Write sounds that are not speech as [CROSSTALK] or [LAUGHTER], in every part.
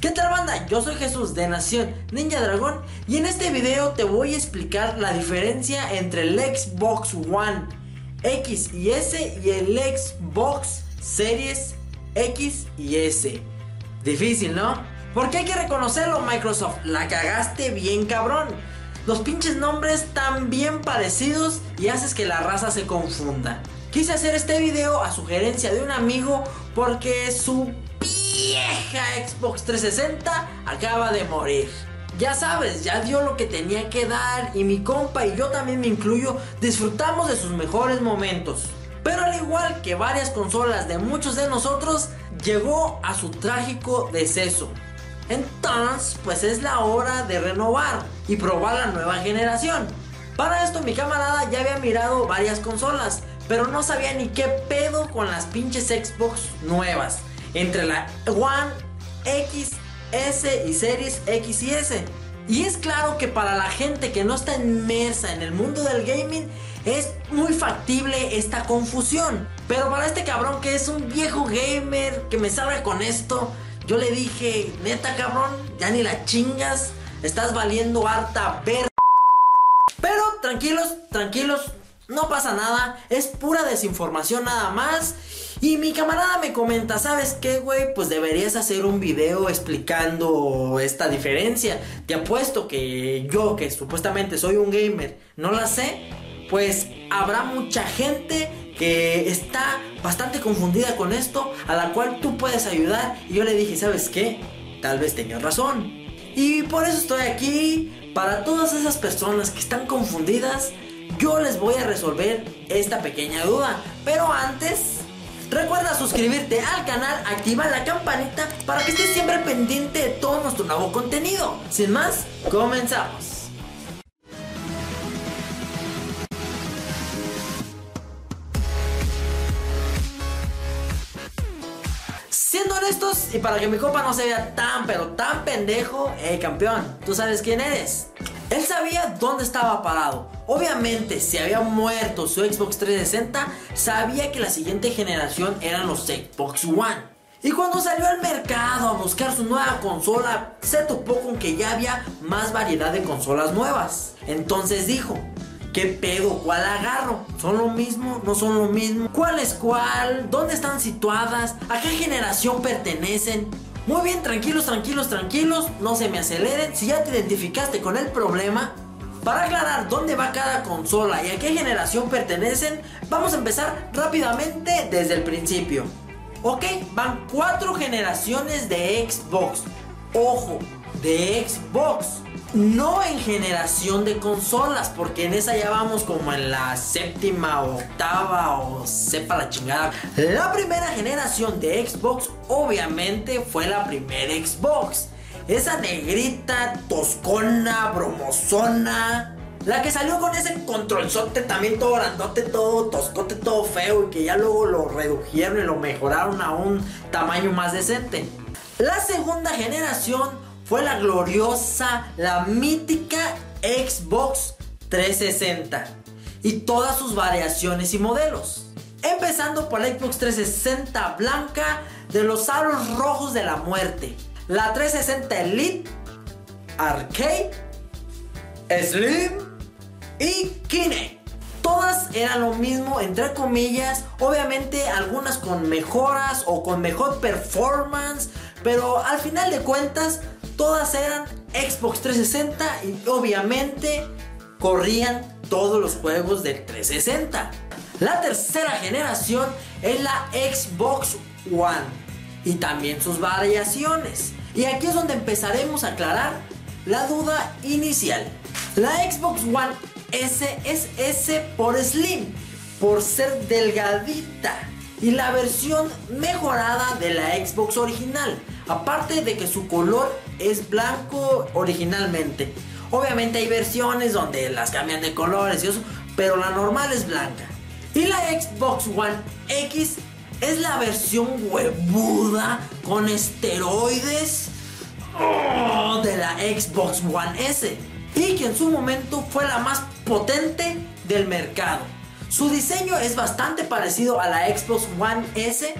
¿Qué tal banda? Yo soy Jesús de Nación Ninja Dragón y en este video te voy a explicar la diferencia entre el Xbox One X y S y el Xbox Series X y S. Difícil, ¿no? Porque hay que reconocerlo Microsoft, la cagaste bien cabrón. Los pinches nombres tan bien parecidos y haces que la raza se confunda. Quise hacer este video a sugerencia de un amigo porque su vieja Xbox 360 acaba de morir. Ya sabes, ya dio lo que tenía que dar y mi compa y yo también me incluyo disfrutamos de sus mejores momentos. Pero al igual que varias consolas de muchos de nosotros, llegó a su trágico deceso. Entonces, pues es la hora de renovar y probar la nueva generación. Para esto mi camarada ya había mirado varias consolas, pero no sabía ni qué pedo con las pinches Xbox nuevas. Entre la One, X, S y Series X y S. Y es claro que para la gente que no está inmersa en el mundo del gaming es muy factible esta confusión. Pero para este cabrón que es un viejo gamer que me sabe con esto, yo le dije, neta cabrón, ya ni la chingas, estás valiendo harta ver. Pero tranquilos, tranquilos, no pasa nada, es pura desinformación nada más. Y mi camarada me comenta, ¿sabes qué, güey? Pues deberías hacer un video explicando esta diferencia. Te apuesto que yo, que supuestamente soy un gamer, no la sé. Pues habrá mucha gente que está bastante confundida con esto, a la cual tú puedes ayudar. Y yo le dije, ¿sabes qué? Tal vez tenías razón. Y por eso estoy aquí, para todas esas personas que están confundidas, yo les voy a resolver esta pequeña duda. Pero antes, recuerda suscribirte al canal, activar la campanita para que estés siempre pendiente de todo nuestro nuevo contenido. Sin más, comenzamos. Siendo honestos y para que mi copa no se vea tan pero tan pendejo, hey campeón, ¿tú sabes quién eres? Él sabía dónde estaba parado. Obviamente, si había muerto su Xbox 360, sabía que la siguiente generación eran los Xbox One. Y cuando salió al mercado a buscar su nueva consola, se topó con que ya había más variedad de consolas nuevas. Entonces dijo, ¿Qué pedo? ¿Cuál agarro? ¿Son lo mismo? ¿No son lo mismo? ¿Cuál es cuál? ¿Dónde están situadas? ¿A qué generación pertenecen? Muy bien, tranquilos, tranquilos, tranquilos, no se me aceleren. Si ya te identificaste con el problema, para aclarar dónde va cada consola y a qué generación pertenecen, vamos a empezar rápidamente desde el principio. Ok, van cuatro generaciones de Xbox. Ojo, de Xbox no en generación de consolas, porque en esa ya vamos como en la séptima, octava o sepa la chingada. La primera generación de Xbox obviamente fue la primera Xbox. Esa negrita, toscona, bromosona. La que salió con ese controlzote también todo grandote, todo toscote, todo feo y que ya luego lo redujeron y lo mejoraron a un tamaño más decente. La segunda generación fue la gloriosa, la mítica Xbox 360 y todas sus variaciones y modelos. Empezando por la Xbox 360 blanca de los aros rojos de la muerte, la 360 Elite, Arcade, Slim y Kinect. Todas eran lo mismo, entre comillas, obviamente algunas con mejoras o con mejor performance, pero al final de cuentas Todas eran Xbox 360 y obviamente corrían todos los juegos del 360. La tercera generación es la Xbox One y también sus variaciones. Y aquí es donde empezaremos a aclarar la duda inicial. La Xbox One S es S por Slim, por ser delgadita. Y la versión mejorada de la Xbox original, Aparte de que su color es blanco originalmente. Obviamente hay versiones donde las cambian de colores y eso, pero la normal es blanca. Y la Xbox One X es la versión huevuda con esteroides oh, de la Xbox One S. Y que en su momento fue la más potente del mercado. Su diseño es bastante parecido a la Xbox One S,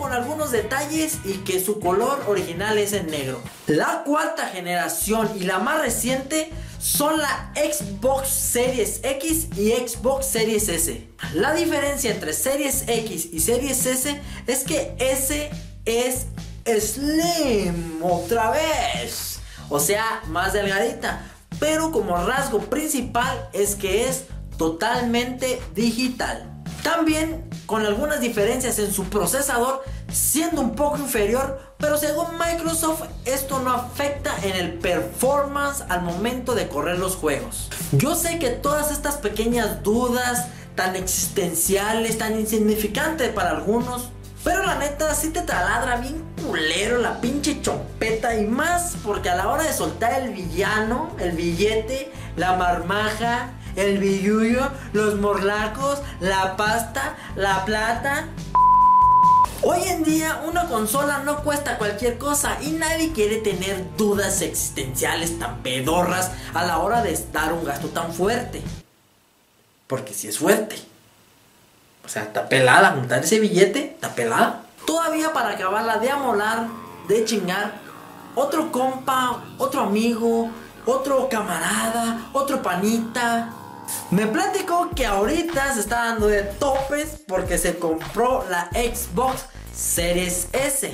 con algunos detalles y que su color original es en negro. La cuarta generación y la más reciente son la Xbox Series X y Xbox Series S. La diferencia entre Series X y Series S es que S es Slim otra vez. O sea, más delgadita. Pero como rasgo principal es que es totalmente digital. También con algunas diferencias en su procesador, siendo un poco inferior, pero según Microsoft esto no afecta en el performance al momento de correr los juegos. Yo sé que todas estas pequeñas dudas tan existenciales, tan insignificantes para algunos, pero la neta sí te taladra bien culero la pinche chompeta y más porque a la hora de soltar el villano, el billete, la marmaja, el billullo, los morlacos, la pasta, la plata. Hoy en día una consola no cuesta cualquier cosa y nadie quiere tener dudas existenciales tan pedorras a la hora de dar un gasto tan fuerte. Porque si es fuerte. O sea, está pelada, juntar ese billete, está pelada. Todavía para acabarla de amolar, de chingar, otro compa, otro amigo, otro camarada, otro panita, me platicó que ahorita se está dando de topes porque se compró la Xbox Series S.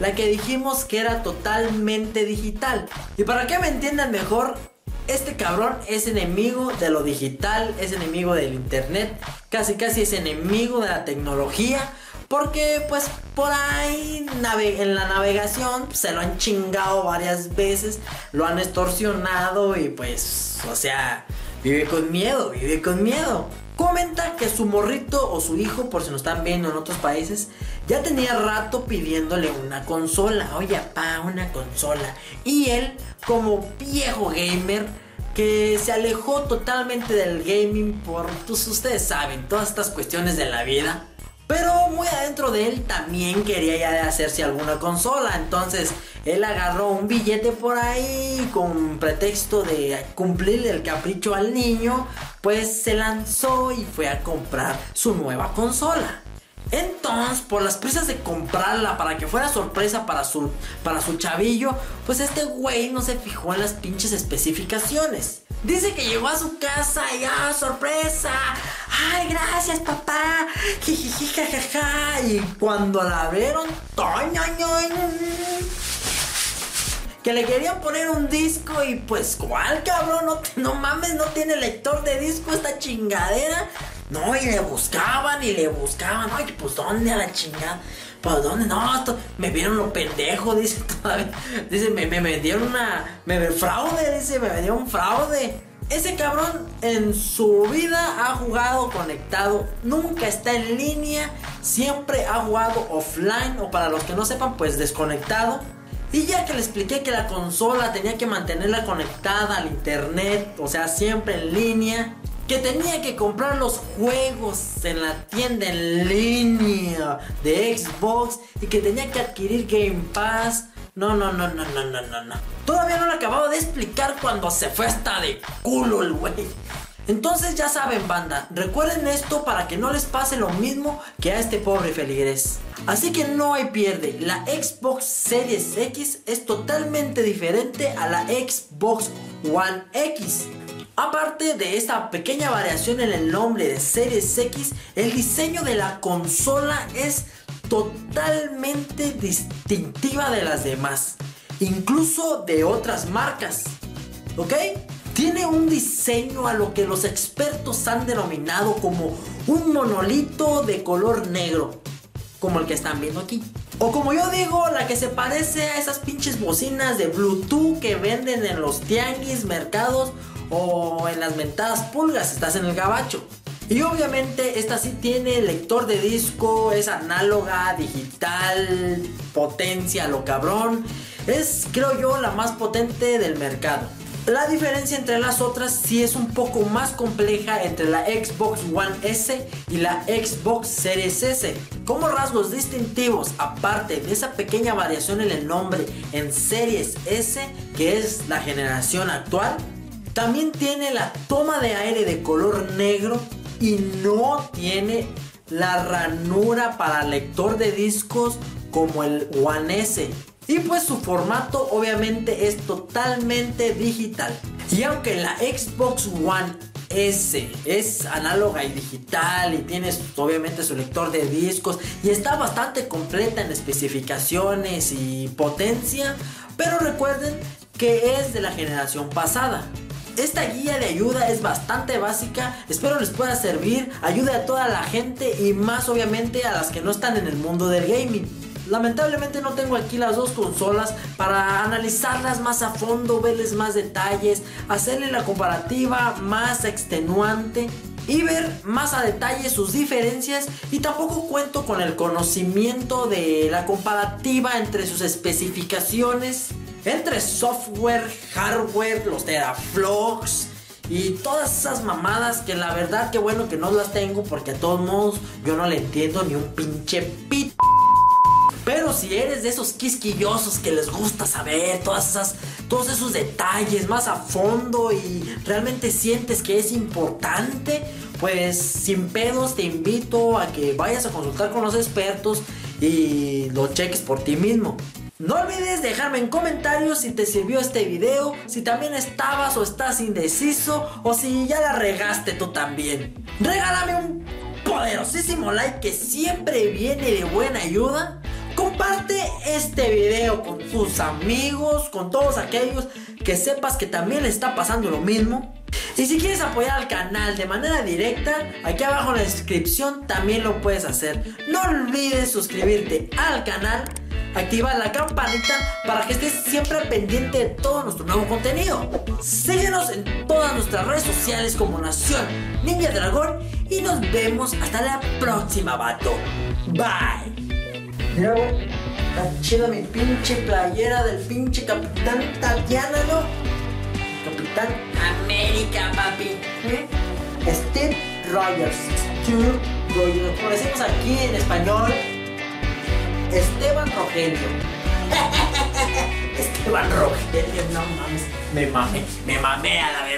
La que dijimos que era totalmente digital. Y para que me entiendan mejor, este cabrón es enemigo de lo digital, es enemigo del internet, casi casi es enemigo de la tecnología. Porque pues por ahí en la navegación se lo han chingado varias veces, lo han extorsionado y pues, o sea, Vive con miedo, vive con miedo. Comenta que su morrito o su hijo, por si nos están viendo en otros países, ya tenía rato pidiéndole una consola. Oye, pa, una consola. Y él, como viejo gamer, que se alejó totalmente del gaming por, pues ustedes saben, todas estas cuestiones de la vida. Pero muy adentro de él también quería ya hacerse alguna consola. Entonces él agarró un billete por ahí con pretexto de cumplirle el capricho al niño. Pues se lanzó y fue a comprar su nueva consola. Entonces, por las prisas de comprarla para que fuera sorpresa para su, para su chavillo, pues este güey no se fijó en las pinches especificaciones. Dice que llegó a su casa y ¡ah, sorpresa! ¡Ay, gracias, papá! Y cuando la abrieron, que le querían poner un disco y pues, ¿cuál cabrón? No, no mames, no tiene lector de disco esta chingadera. No, y le buscaban y le buscaban. Ay, pues ¿dónde a la chingada? ¿Pues dónde? No, esto, me vieron lo pendejo, dice [LAUGHS] todavía. Dice, me, me vendieron una. Me fraude, dice, me vendieron un fraude. Ese cabrón en su vida ha jugado conectado, nunca está en línea, siempre ha jugado offline o para los que no sepan, pues desconectado. Y ya que le expliqué que la consola tenía que mantenerla conectada al internet, o sea, siempre en línea, que tenía que comprar los juegos en la tienda en línea de Xbox y que tenía que adquirir Game Pass. No, no, no, no, no, no, no, no. Todavía no lo acababa de explicar cuando se fue hasta de culo el güey. Entonces ya saben, banda, recuerden esto para que no les pase lo mismo que a este pobre feligrés. Así que no hay pierde, la Xbox Series X es totalmente diferente a la Xbox One X. Aparte de esta pequeña variación en el nombre de Series X, el diseño de la consola es totalmente distintiva de las demás, incluso de otras marcas. ¿Ok? Tiene un diseño a lo que los expertos han denominado como un monolito de color negro, como el que están viendo aquí. O como yo digo, la que se parece a esas pinches bocinas de Bluetooth que venden en los tianguis, mercados o en las mentadas pulgas, estás en el gabacho. Y obviamente esta sí tiene lector de disco, es análoga, digital, potencia, lo cabrón. Es, creo yo, la más potente del mercado. La diferencia entre las otras sí es un poco más compleja entre la Xbox One S y la Xbox Series S. Como rasgos distintivos, aparte de esa pequeña variación en el nombre en Series S, que es la generación actual, también tiene la toma de aire de color negro y no tiene la ranura para lector de discos como el One S. Y pues su formato obviamente es totalmente digital. Y aunque la Xbox One S es análoga y digital y tiene obviamente su lector de discos y está bastante completa en especificaciones y potencia, pero recuerden que es de la generación pasada. Esta guía de ayuda es bastante básica, espero les pueda servir, ayude a toda la gente y más obviamente a las que no están en el mundo del gaming. Lamentablemente no tengo aquí las dos consolas para analizarlas más a fondo, verles más detalles, hacerle la comparativa más extenuante y ver más a detalle sus diferencias y tampoco cuento con el conocimiento de la comparativa entre sus especificaciones, entre software, hardware, los teraflops y todas esas mamadas que la verdad que bueno que no las tengo porque a todos modos yo no le entiendo ni un pinche pit. Pero si eres de esos quisquillosos que les gusta saber todas esas, todos esos detalles más a fondo y realmente sientes que es importante, pues sin pedos te invito a que vayas a consultar con los expertos y lo cheques por ti mismo. No olvides dejarme en comentarios si te sirvió este video, si también estabas o estás indeciso o si ya la regaste tú también. Regálame un poderosísimo like que siempre viene de buena ayuda Comparte este video con tus amigos, con todos aquellos que sepas que también le está pasando lo mismo. Y si quieres apoyar al canal de manera directa, aquí abajo en la descripción también lo puedes hacer. No olvides suscribirte al canal, activar la campanita para que estés siempre pendiente de todo nuestro nuevo contenido. Síguenos en todas nuestras redes sociales como Nación Ninja Dragón y nos vemos hasta la próxima, vato. Bye. Mira. Está chida mi pinche playera del pinche Capitán Tatiana, ¿no? Capitán América, papi. ¿Eh? Steve Rogers. Steve Rogers. Como decimos aquí en español, Esteban Rogelio. [LAUGHS] Esteban Rogelio, no mames. Me mamé, me mamé a la verdad.